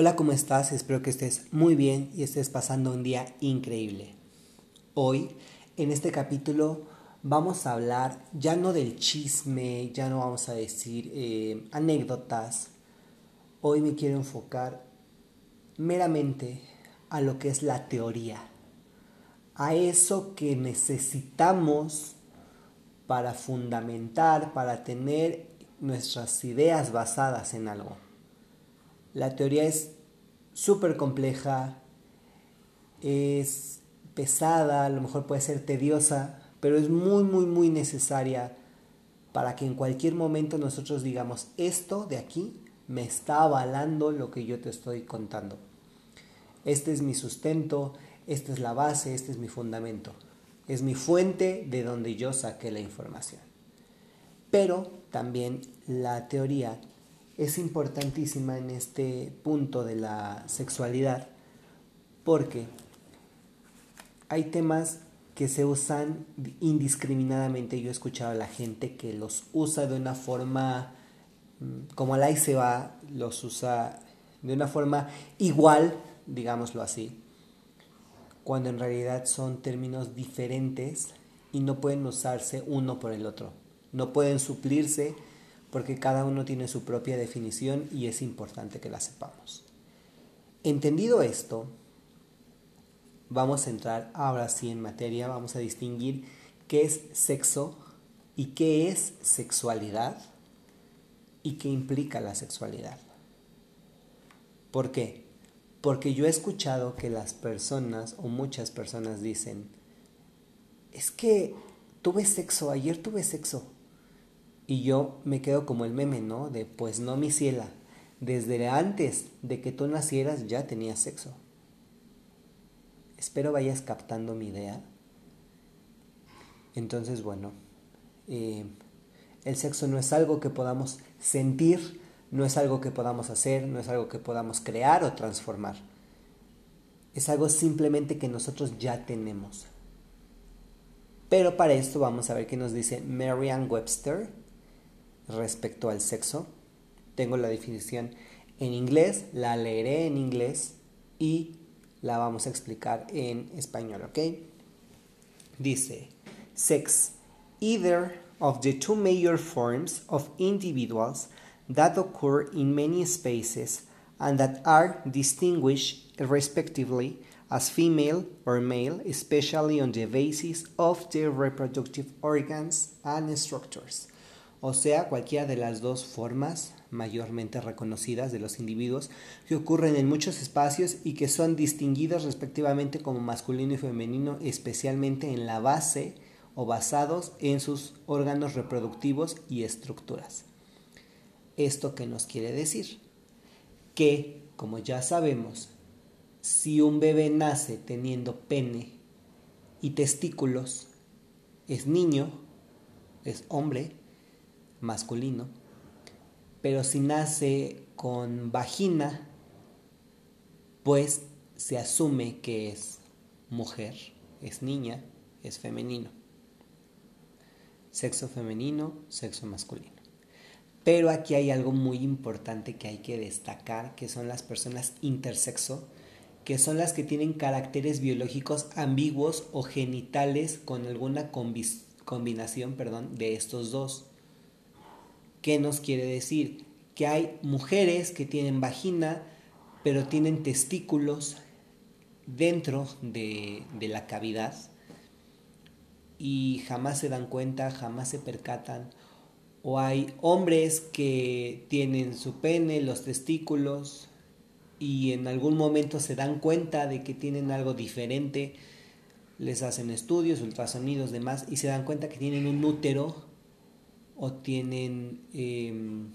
Hola, ¿cómo estás? Espero que estés muy bien y estés pasando un día increíble. Hoy, en este capítulo, vamos a hablar ya no del chisme, ya no vamos a decir eh, anécdotas. Hoy me quiero enfocar meramente a lo que es la teoría, a eso que necesitamos para fundamentar, para tener nuestras ideas basadas en algo. La teoría es súper compleja, es pesada, a lo mejor puede ser tediosa, pero es muy, muy, muy necesaria para que en cualquier momento nosotros digamos, esto de aquí me está avalando lo que yo te estoy contando. Este es mi sustento, esta es la base, este es mi fundamento. Es mi fuente de donde yo saqué la información. Pero también la teoría es importantísima en este punto de la sexualidad porque hay temas que se usan indiscriminadamente. Yo he escuchado a la gente que los usa de una forma, mm, como la se va, los usa de una forma igual, digámoslo así, cuando en realidad son términos diferentes y no pueden usarse uno por el otro. No pueden suplirse porque cada uno tiene su propia definición y es importante que la sepamos. Entendido esto, vamos a entrar ahora sí en materia, vamos a distinguir qué es sexo y qué es sexualidad y qué implica la sexualidad. ¿Por qué? Porque yo he escuchado que las personas o muchas personas dicen, es que tuve sexo, ayer tuve sexo, y yo me quedo como el meme, ¿no? De pues no, mi ciela. Desde antes de que tú nacieras ya tenías sexo. Espero vayas captando mi idea. Entonces, bueno, eh, el sexo no es algo que podamos sentir, no es algo que podamos hacer, no es algo que podamos crear o transformar. Es algo simplemente que nosotros ya tenemos. Pero para esto vamos a ver qué nos dice Marianne Webster respecto al sexo. Tengo la definición en inglés, la leeré en inglés y la vamos a explicar en español, ¿ok? Dice, sex, either of the two major forms of individuals that occur in many spaces and that are distinguished respectively as female or male, especially on the basis of their reproductive organs and structures o sea, cualquiera de las dos formas mayormente reconocidas de los individuos que ocurren en muchos espacios y que son distinguidos respectivamente como masculino y femenino, especialmente en la base o basados en sus órganos reproductivos y estructuras. ¿Esto qué nos quiere decir? Que, como ya sabemos, si un bebé nace teniendo pene y testículos, es niño, es hombre, masculino, pero si nace con vagina, pues se asume que es mujer, es niña, es femenino. Sexo femenino, sexo masculino. Pero aquí hay algo muy importante que hay que destacar, que son las personas intersexo, que son las que tienen caracteres biológicos ambiguos o genitales con alguna combinación perdón, de estos dos. ¿Qué nos quiere decir? Que hay mujeres que tienen vagina, pero tienen testículos dentro de, la cavidad y jamás se dan cuenta, jamás se percatan. O hay hombres que tienen su pene, los testículos, y en algún momento se dan cuenta de que tienen algo diferente, les hacen estudios, ultrasonidos, demás, y se dan cuenta que tienen un útero o tienen em,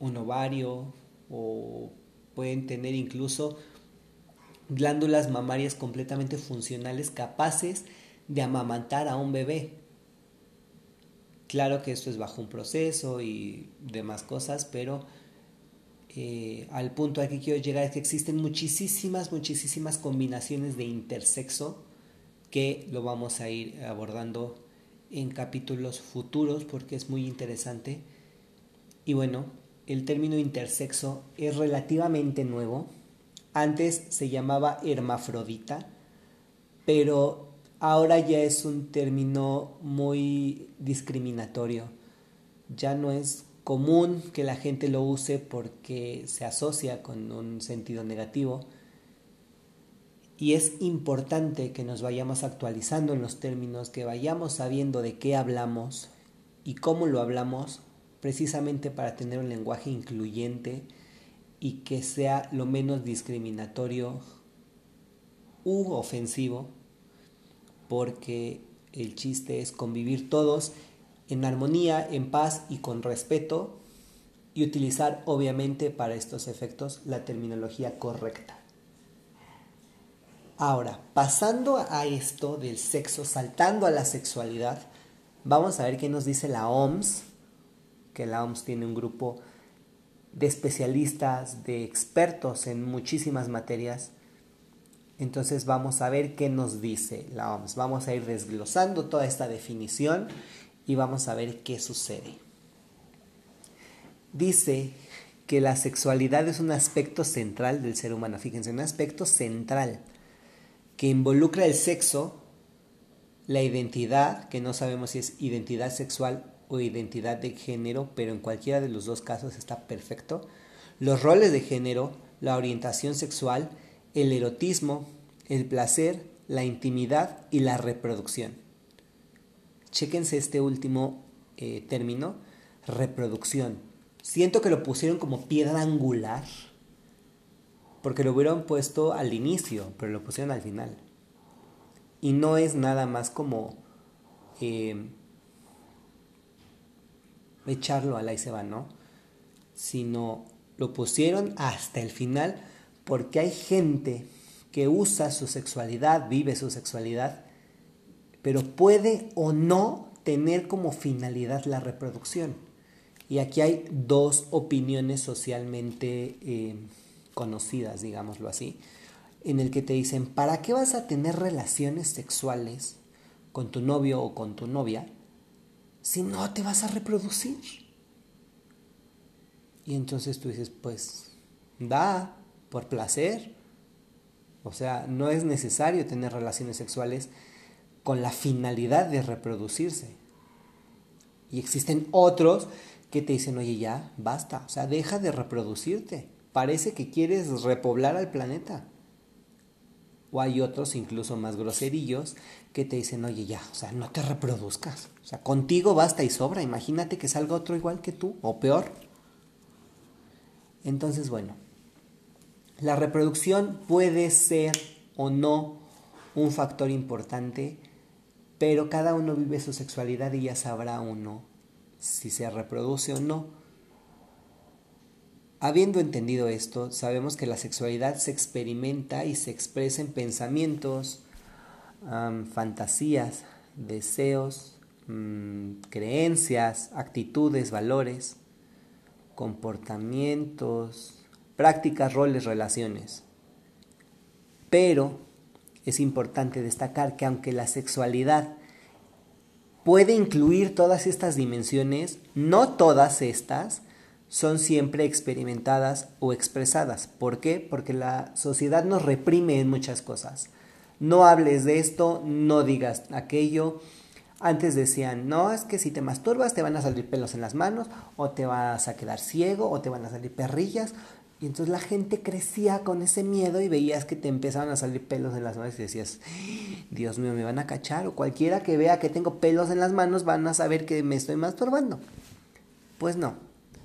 un ovario o pueden tener incluso glándulas mamarias completamente funcionales capaces de amamantar a un bebé. Claro que esto es bajo un proceso y demás cosas, pero eh, al punto al que quiero llegar es que existen muchísimas, muchísimas combinaciones de intersexo que lo vamos a ir abordando en capítulos futuros porque es muy interesante. Y bueno, el término intersexo es relativamente nuevo. Antes se llamaba hermafrodita, pero ahora ya es un término muy discriminatorio. Ya no es común que la gente lo use porque se asocia con un sentido negativo. Y es importante que nos vayamos actualizando en los términos, que vayamos sabiendo de qué hablamos y cómo lo hablamos, precisamente para tener un lenguaje incluyente y que sea lo menos discriminatorio u ofensivo, porque el chiste es convivir todos en armonía, en paz y con respeto y utilizar obviamente para estos efectos la terminología correcta. Ahora, pasando a esto del sexo, saltando a la sexualidad, vamos a ver qué nos dice la OMS, que la OMS tiene un grupo de especialistas, de expertos en muchísimas materias. Entonces vamos a ver qué nos dice la OMS. Vamos a ir desglosando toda esta definición y vamos a ver qué sucede. Dice que la sexualidad es un aspecto central del ser humano, fíjense, un aspecto central que involucra el sexo, la identidad, que no sabemos si es identidad sexual o identidad de género, pero en cualquiera de los dos casos está perfecto, los roles de género, la orientación sexual, el erotismo, el placer, la intimidad y la reproducción. Chéquense este último eh, término, reproducción. Siento que lo pusieron como piedra angular, porque lo hubieran puesto al inicio, pero lo pusieron al final. Y no es nada más como eh, echarlo al ahí se va, ¿no? Sino lo pusieron hasta el final porque hay gente que usa su sexualidad, vive su sexualidad pero puede o no tener como finalidad la reproducción. Y aquí hay dos opiniones socialmente eh, conocidas, digámoslo así, en el que te dicen, ¿para qué vas a tener relaciones sexuales con tu novio o con tu novia si no te vas a reproducir? Y entonces tú dices, pues da, por placer. O sea, no es necesario tener relaciones sexuales con la finalidad de reproducirse. Y existen otros que te dicen, oye, ya, basta, o sea, deja de reproducirte. Parece que quieres repoblar al planeta. O hay otros, incluso más groserillos, que te dicen, oye, ya, o sea, no te reproduzcas. O sea, contigo basta y sobra. Imagínate que salga otro igual que tú, o peor. Entonces, bueno, la reproducción puede ser o no un factor importante pero cada uno vive su sexualidad y ya sabrá uno si se reproduce o no. Habiendo entendido esto, sabemos que la sexualidad se experimenta y se expresa en pensamientos, fantasías, deseos, mm, creencias, actitudes, valores, comportamientos, prácticas, roles, relaciones. Pero es importante destacar que aunque la sexualidad puede incluir todas estas dimensiones, no todas estas son siempre experimentadas o expresadas. ¿Por qué? Porque la sociedad nos reprime en muchas cosas. No hables de esto, no digas aquello. Antes decían, no, es que si te masturbas te van a salir pelos en las manos, o te vas a quedar ciego, o te van a salir perrillas, y entonces la gente crecía con ese miedo y veías que te empezaban a salir pelos en las manos y decías, Dios mío, me van a cachar. O cualquiera que vea que tengo pelos en las manos van a saber que me estoy masturbando. Pues no,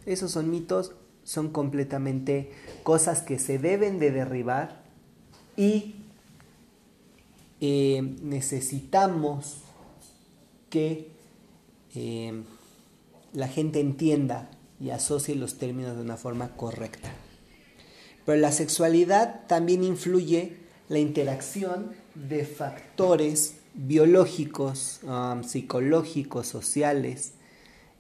esos son mitos, son completamente cosas que se deben de derribar y eh, necesitamos que eh, la gente entienda y asocie los términos de una forma correcta. Pero la sexualidad también influye la interacción de factores biológicos, um, psicológicos, sociales,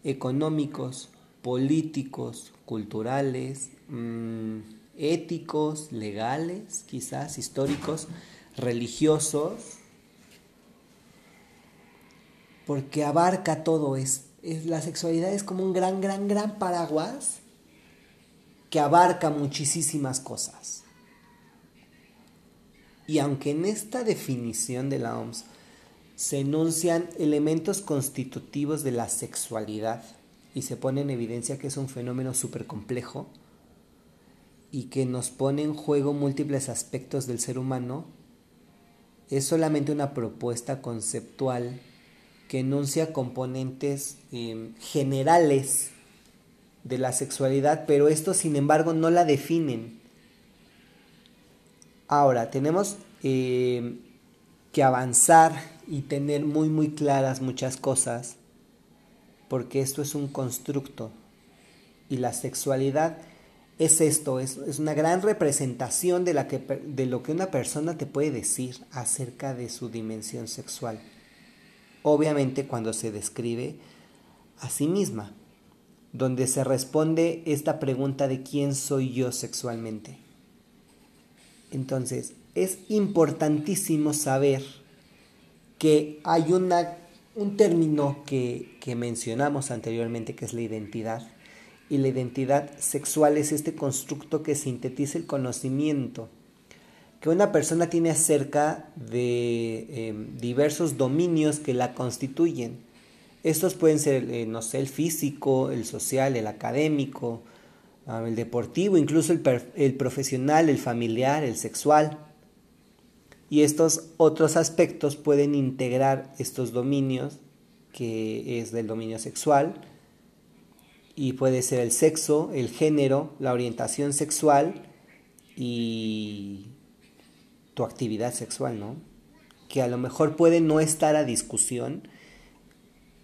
económicos, políticos, culturales, mm, éticos, legales, quizás históricos, religiosos, porque abarca todo. Es, es, la sexualidad es como un gran, gran, gran paraguas que abarca muchísimas cosas. Y aunque en esta definición de la OMS se enuncian elementos constitutivos de la sexualidad y se pone en evidencia que es un fenómeno súper complejo y que nos pone en juego múltiples aspectos del ser humano, es solamente una propuesta conceptual que enuncia componentes em, generales de la sexualidad, pero estos sin embargo no la definen. Ahora, tenemos em, que avanzar y tener muy muy claras muchas cosas, porque esto es un constructo y la sexualidad es esto, es, es una gran representación de, la que, de lo que una persona te puede decir acerca de su dimensión sexual obviamente cuando se describe a sí misma, donde se responde esta pregunta de quién soy yo sexualmente. Entonces, es importantísimo saber que hay una, un término que, que mencionamos anteriormente, que es la identidad. Y la identidad sexual es este constructo que sintetiza el conocimiento que una persona tiene acerca de em, diversos dominios que la constituyen. Estos pueden ser, eh, no sé, el físico, el social, el académico, ah, el deportivo, incluso el, el profesional, el familiar, el sexual. Y estos otros aspectos pueden integrar estos dominios, que es del dominio sexual, y puede ser el sexo, el género, la orientación sexual y tu actividad sexual, ¿no? Que a lo mejor puede no estar a discusión,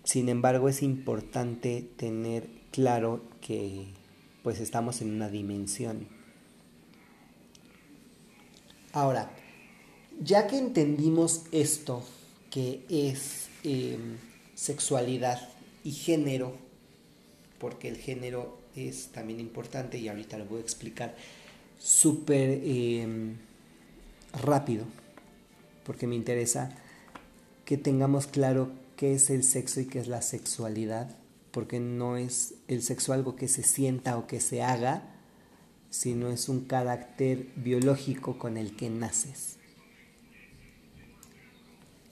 sin embargo es importante tener claro que pues estamos en una dimensión. Ahora, ya que entendimos esto, que es em, sexualidad y género, porque el género es también importante y ahorita lo voy a explicar súper em, rápido, porque me interesa que tengamos claro qué es el sexo y qué es la sexualidad, porque no es el sexo algo que se sienta o que se haga, sino es un carácter biológico con el que naces.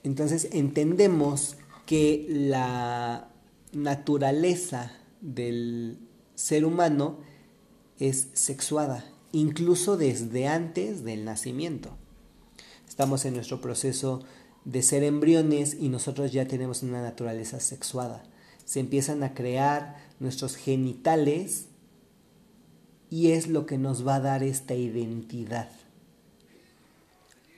Entonces entendemos que la naturaleza del ser humano es sexuada, incluso desde antes del nacimiento. Estamos en nuestro proceso de ser embriones y nosotros ya tenemos una naturaleza sexuada. Se empiezan a crear nuestros genitales y es lo que nos va a dar esta identidad.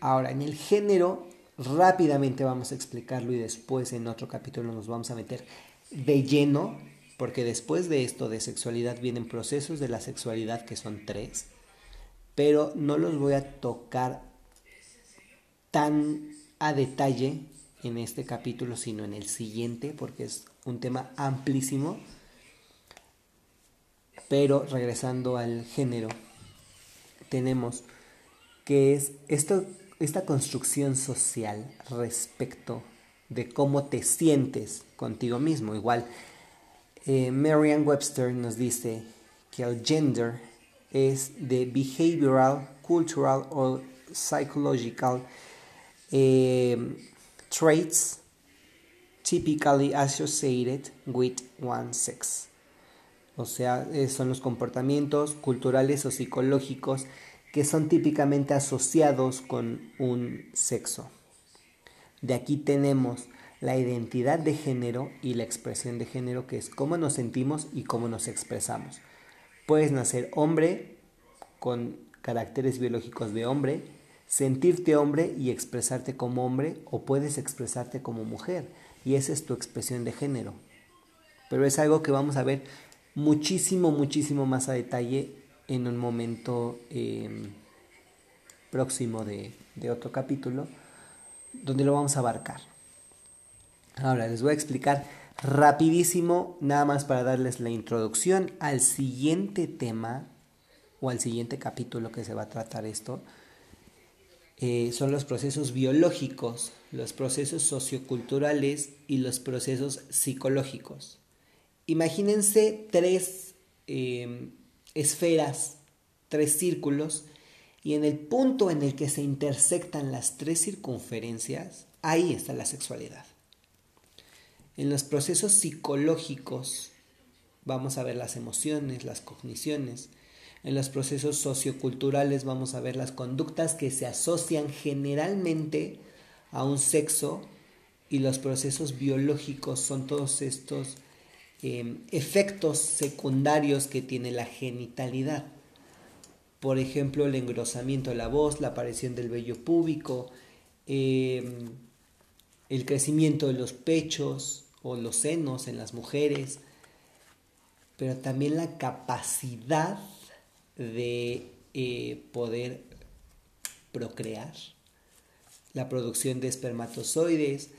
Ahora, en el género, rápidamente vamos a explicarlo y después en otro capítulo nos vamos a meter de lleno, porque después de esto de sexualidad vienen procesos de la sexualidad que son tres, pero no los voy a tocar tan a detalle en este capítulo, sino en el siguiente, porque es un tema amplísimo. Pero regresando al género, tenemos que es esto, esta construcción social respecto de cómo te sientes contigo mismo. Igual, eh, Merriam Webster nos dice que el gender es the behavioral, cultural o psychological Em, traits typically associated with one sex. O sea, eh, son los comportamientos culturales o psicológicos que son típicamente asociados con un sexo. De aquí tenemos la identidad de género y la expresión de género, que es cómo nos sentimos y cómo nos expresamos. Puedes nacer hombre con caracteres biológicos de hombre sentirte hombre y expresarte como hombre o puedes expresarte como mujer y esa es tu expresión de género. Pero es algo que vamos a ver muchísimo, muchísimo más a detalle en un momento em, próximo de, otro capítulo donde lo vamos a abarcar. Ahora les voy a explicar rapidísimo, nada más para darles la introducción al siguiente tema o al siguiente capítulo que se va a tratar esto, eh, son los procesos biológicos, los procesos socioculturales y los procesos psicológicos. Imagínense tres em, esferas, tres círculos, y en el punto en el que se intersectan las tres circunferencias, ahí está la sexualidad. En los procesos psicológicos vamos a ver las emociones, las cogniciones. En los procesos socioculturales vamos a ver las conductas que se asocian generalmente a un sexo y los procesos biológicos son todos estos em, efectos secundarios que tiene la genitalidad. Por ejemplo, el engrosamiento de la voz, la aparición del vello púbico, em, el crecimiento de los pechos o los senos en las mujeres, pero también la capacidad de eh, poder procrear, la producción de espermatozoides,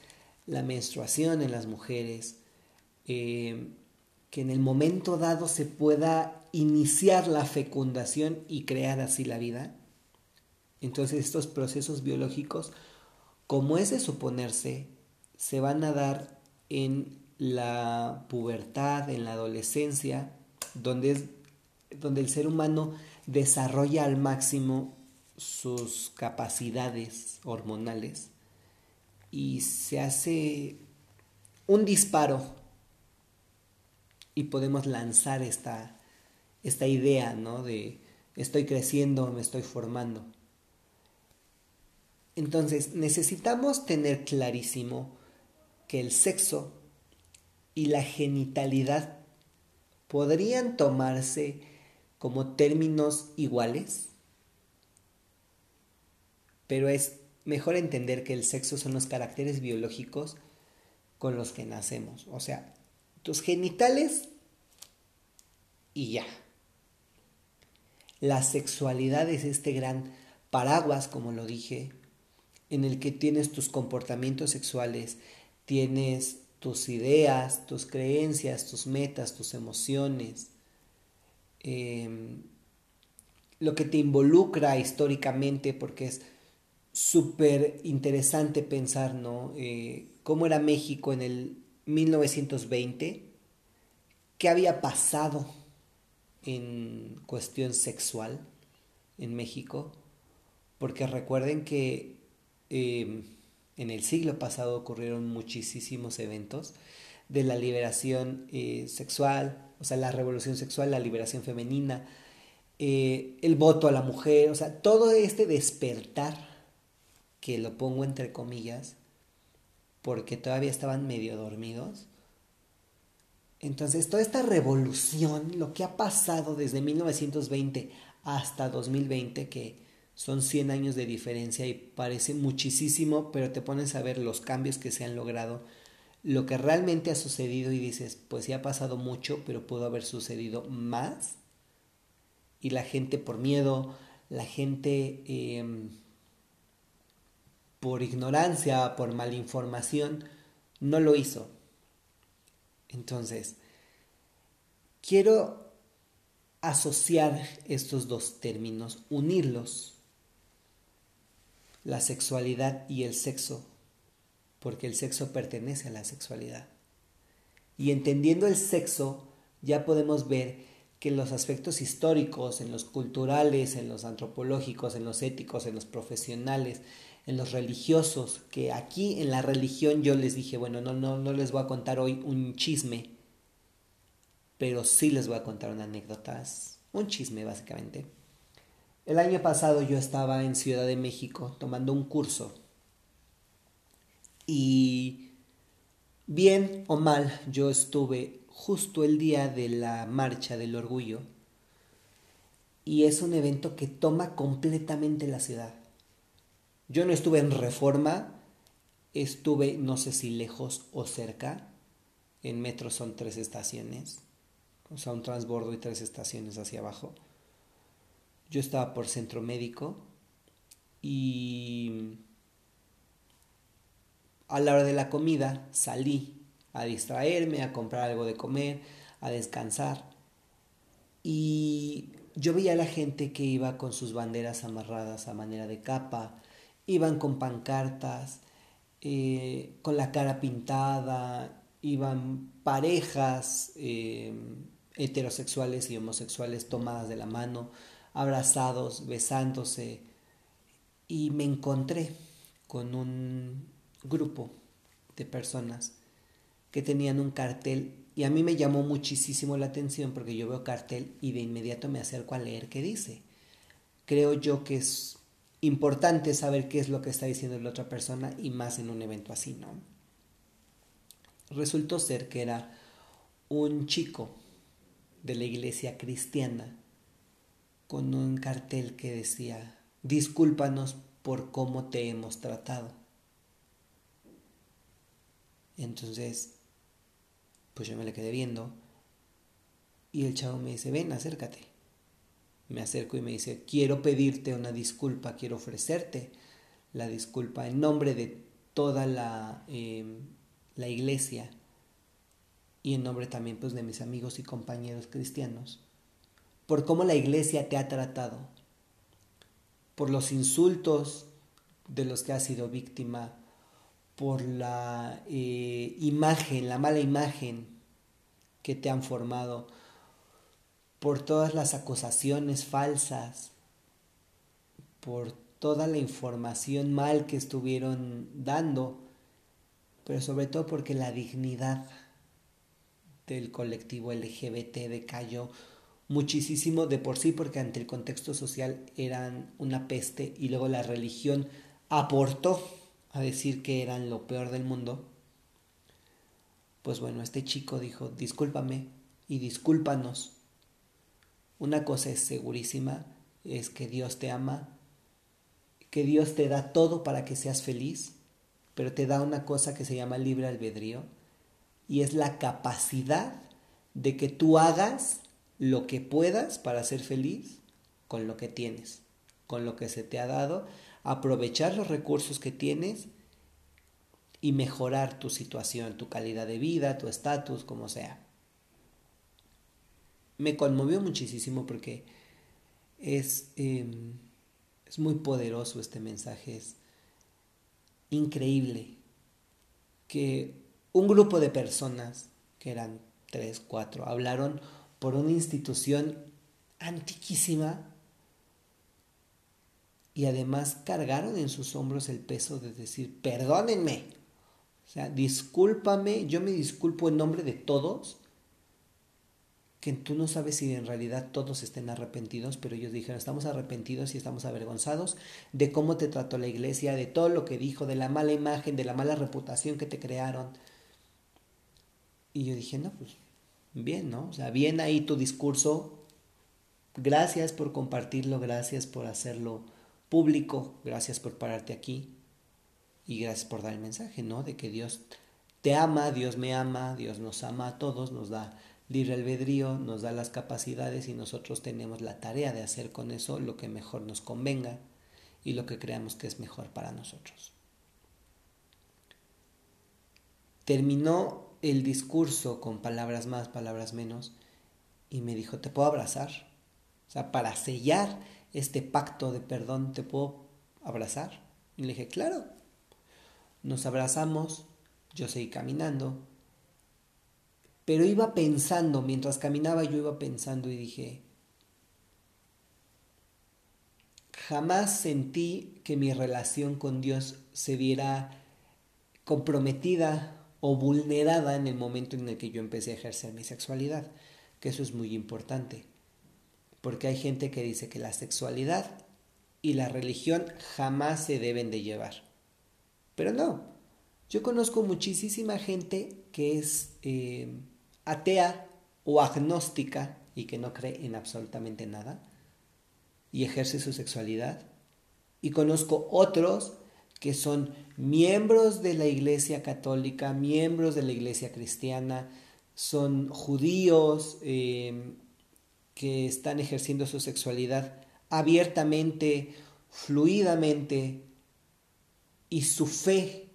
la menstruación en las mujeres, eh, que en el momento dado se pueda iniciar la fecundación y crear así la vida. Entonces estos procesos biológicos, como es de suponerse, se van a dar en la pubertad, en la adolescencia, donde, donde el ser humano desarrolla al máximo sus capacidades hormonales y se hace un disparo y podemos lanzar esta, esta idea ¿no? de estoy creciendo, me estoy formando. Entonces necesitamos tener clarísimo que el sexo y la genitalidad podrían tomarse como términos iguales, pero es mejor entender que el sexo son los caracteres biológicos con los que nacemos. O sea, tus genitales y ya. La sexualidad es este gran paraguas, como lo dije, en el que tienes tus comportamientos sexuales, tienes tus ideas, tus creencias, tus metas, tus emociones, em, lo que te involucra históricamente, porque es súper interesante pensar, ¿no? Eh, ¿Cómo era México en el 1920? ¿Qué había pasado en cuestión sexual en México? Porque recuerden que em, en el siglo pasado ocurrieron muchísimos eventos de la liberación eh, sexual, o sea, la revolución sexual, la liberación femenina, eh, el voto a la mujer, o sea, todo este despertar que lo pongo entre comillas, porque todavía estaban medio dormidos. Entonces, toda esta revolución, lo que ha pasado desde 1920 hasta 2020, que son 100 años de diferencia y parece muchísimo, pero te pones a ver los cambios que se han logrado, lo que realmente ha sucedido y dices, pues sí ha pasado mucho, pero pudo haber sucedido más. Y la gente por miedo, la gente... Em, por ignorancia, por malinformación, no lo hizo. Entonces, quiero asociar estos dos términos, unirlos, la sexualidad y el sexo, porque el sexo pertenece a la sexualidad. Y entendiendo el sexo, ya podemos ver que en los aspectos históricos, en los culturales, en los antropológicos, en los éticos, en los profesionales, en los religiosos, que aquí en la religión yo les dije, bueno, no, no, no les voy a contar hoy un chisme, pero sí les voy a contar una anécdota, un chisme básicamente. El año pasado yo estaba en Ciudad de México tomando un curso y bien o mal yo estuve justo el día de la marcha del orgullo y es un evento que toma completamente la ciudad. Yo no estuve en reforma, estuve no sé si lejos o cerca. En metro son tres estaciones, o sea, un transbordo y tres estaciones hacia abajo. Yo estaba por centro médico y a la hora de la comida salí a distraerme, a comprar algo de comer, a descansar. Y yo veía a la gente que iba con sus banderas amarradas a manera de capa, iban con pancartas, eh, con la cara pintada, iban parejas eh, heterosexuales y homosexuales tomadas de la mano, abrazados, besándose, y me encontré con un grupo de personas que tenían un cartel y a mí me llamó muchísimo la atención porque yo veo cartel y de inmediato me acerco a leer qué dice. Creo yo que es importante saber qué es lo que está diciendo la otra persona y más en un evento así, ¿no? Resultó ser que era un chico de la iglesia cristiana con un cartel que decía, discúlpanos por cómo te hemos tratado. Entonces, pues yo me le quedé viendo y el chavo me dice, ven, acércate. Me acerco y me dice, quiero pedirte una disculpa, quiero ofrecerte la disculpa en nombre de toda la, em, la iglesia y en nombre también pues de mis amigos y compañeros cristianos por cómo la iglesia te ha tratado, por los insultos de los que has sido víctima, por la eh, imagen, la mala imagen que te han formado, por todas las acusaciones falsas, por toda la información mal que estuvieron dando, pero sobre todo porque la dignidad del colectivo LGBT decayó muchísimo de por sí porque ante el contexto social eran una peste y luego la religión aportó a decir que eran lo peor del mundo, pues bueno, este chico dijo, discúlpame y discúlpanos. Una cosa es segurísima, es que Dios te ama, que Dios te da todo para que seas feliz, pero te da una cosa que se llama libre albedrío y es la capacidad de que tú hagas lo que puedas para ser feliz con lo que tienes, con lo que se te ha dado, aprovechar los recursos que tienes y mejorar tu situación, tu calidad de vida, tu estatus, como sea. Me conmovió muchísimo porque es, em, es muy poderoso este mensaje, es increíble que un grupo de personas, que eran tres, cuatro, hablaron por una institución antiquísima y además cargaron en sus hombros el peso de decir, perdónenme, o sea, discúlpame, yo me disculpo en nombre de todos, que tú no sabes si en realidad todos estén arrepentidos, pero ellos dijeron, estamos arrepentidos y estamos avergonzados de cómo te trató la iglesia, de todo lo que dijo, de la mala imagen, de la mala reputación que te crearon. Y yo dije, no, pues bien, ¿no? O sea, bien ahí tu discurso. Gracias por compartirlo, gracias por hacerlo público, gracias por pararte aquí y gracias por dar el mensaje, ¿no? De que Dios te ama, Dios me ama, Dios nos ama a todos, nos da libre albedrío, nos da las capacidades y nosotros tenemos la tarea de hacer con eso lo que mejor nos convenga y lo que creamos que es mejor para nosotros. Terminó el discurso con palabras más, palabras menos, y me dijo, ¿te puedo abrazar? O sea, para sellar este pacto de perdón, ¿te puedo abrazar? Y le dije, claro. Nos abrazamos, yo seguí caminando, pero iba pensando, mientras caminaba yo iba pensando y dije, jamás sentí que mi relación con Dios se viera comprometida o vulnerada en el momento en el que yo empecé a ejercer mi sexualidad, que eso es muy importante, porque hay gente que dice que la sexualidad y la religión jamás se deben de llevar, pero no, yo conozco muchísima gente que es eh, atea o agnóstica y que no cree en absolutamente nada y ejerce su sexualidad, y conozco otros que son miembros de la Iglesia Católica, miembros de la Iglesia Cristiana, son judíos eh, que están ejerciendo su sexualidad abiertamente, fluidamente, y su fe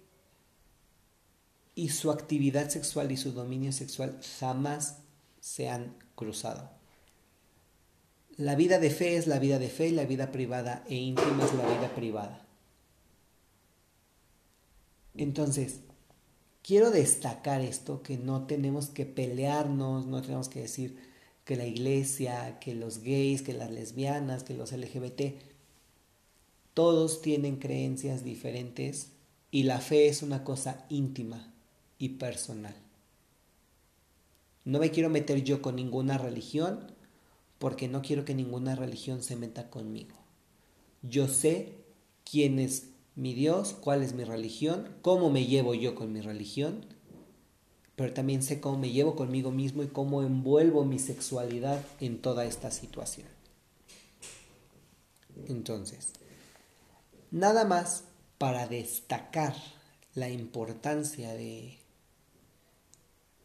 y su actividad sexual y su dominio sexual jamás se han cruzado. La vida de fe es la vida de fe y la vida privada e íntima es la vida privada. Entonces, quiero destacar esto, que no tenemos que pelearnos, no tenemos que decir que la iglesia, que los gays, que las lesbianas, que los LGBT. Todos tienen creencias diferentes y la fe es una cosa íntima y personal. No me quiero meter yo con ninguna religión porque no quiero que ninguna religión se meta conmigo. Yo sé quién es mi Dios, cuál es mi religión, cómo me llevo yo con mi religión pero también sé cómo me llevo conmigo mismo y cómo envuelvo mi sexualidad en toda esta situación. Entonces, nada más para destacar la importancia de,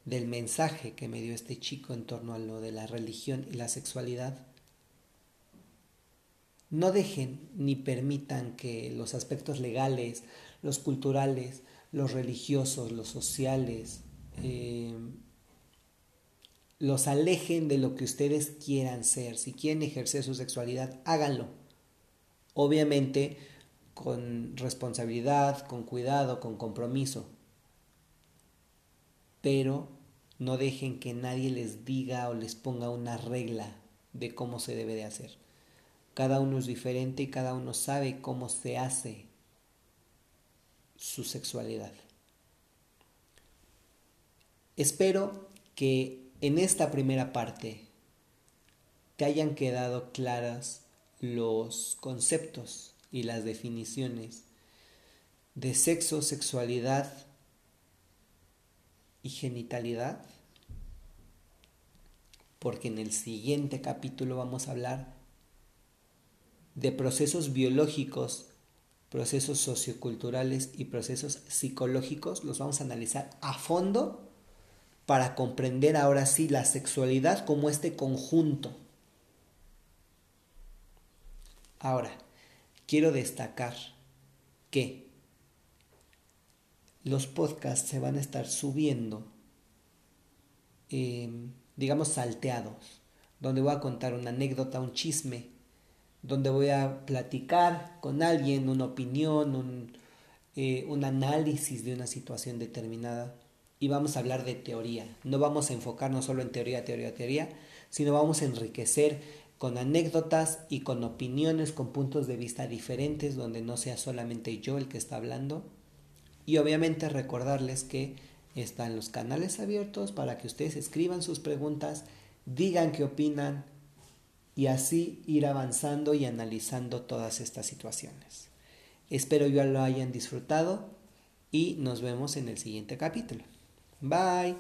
del mensaje que me dio este chico en torno a lo de la religión y la sexualidad, no dejen ni permitan que los aspectos legales, los culturales, los religiosos, los sociales, eh, los alejen de lo que ustedes quieran ser. Si quieren ejercer su sexualidad, háganlo. Obviamente con responsabilidad, con cuidado, con compromiso. Pero no dejen que nadie les diga o les ponga una regla de cómo se debe de hacer. Cada uno es diferente y cada uno sabe cómo se hace su sexualidad. Espero que en esta primera parte te hayan quedado claras los conceptos y las definiciones de sexo, sexualidad y genitalidad, porque en el siguiente capítulo vamos a hablar de procesos biológicos, procesos socioculturales y procesos psicológicos, los vamos a analizar a fondo para comprender ahora sí la sexualidad como este conjunto. Ahora, quiero destacar que los podcasts se van a estar subiendo, em, digamos, salteados, donde voy a contar una anécdota, un chisme, donde voy a platicar con alguien una opinión, un, eh, un análisis de una situación determinada y vamos a hablar de teoría. No vamos a enfocarnos solo en teoría, teoría, teoría, sino vamos a enriquecer con anécdotas y con opiniones, con puntos de vista diferentes, donde no sea solamente yo el que está hablando. Y obviamente recordarles que están los canales abiertos para que ustedes escriban sus preguntas, digan qué opinan y así ir avanzando y analizando todas estas situaciones. Espero ya lo hayan disfrutado y nos vemos en el siguiente capítulo. Bye.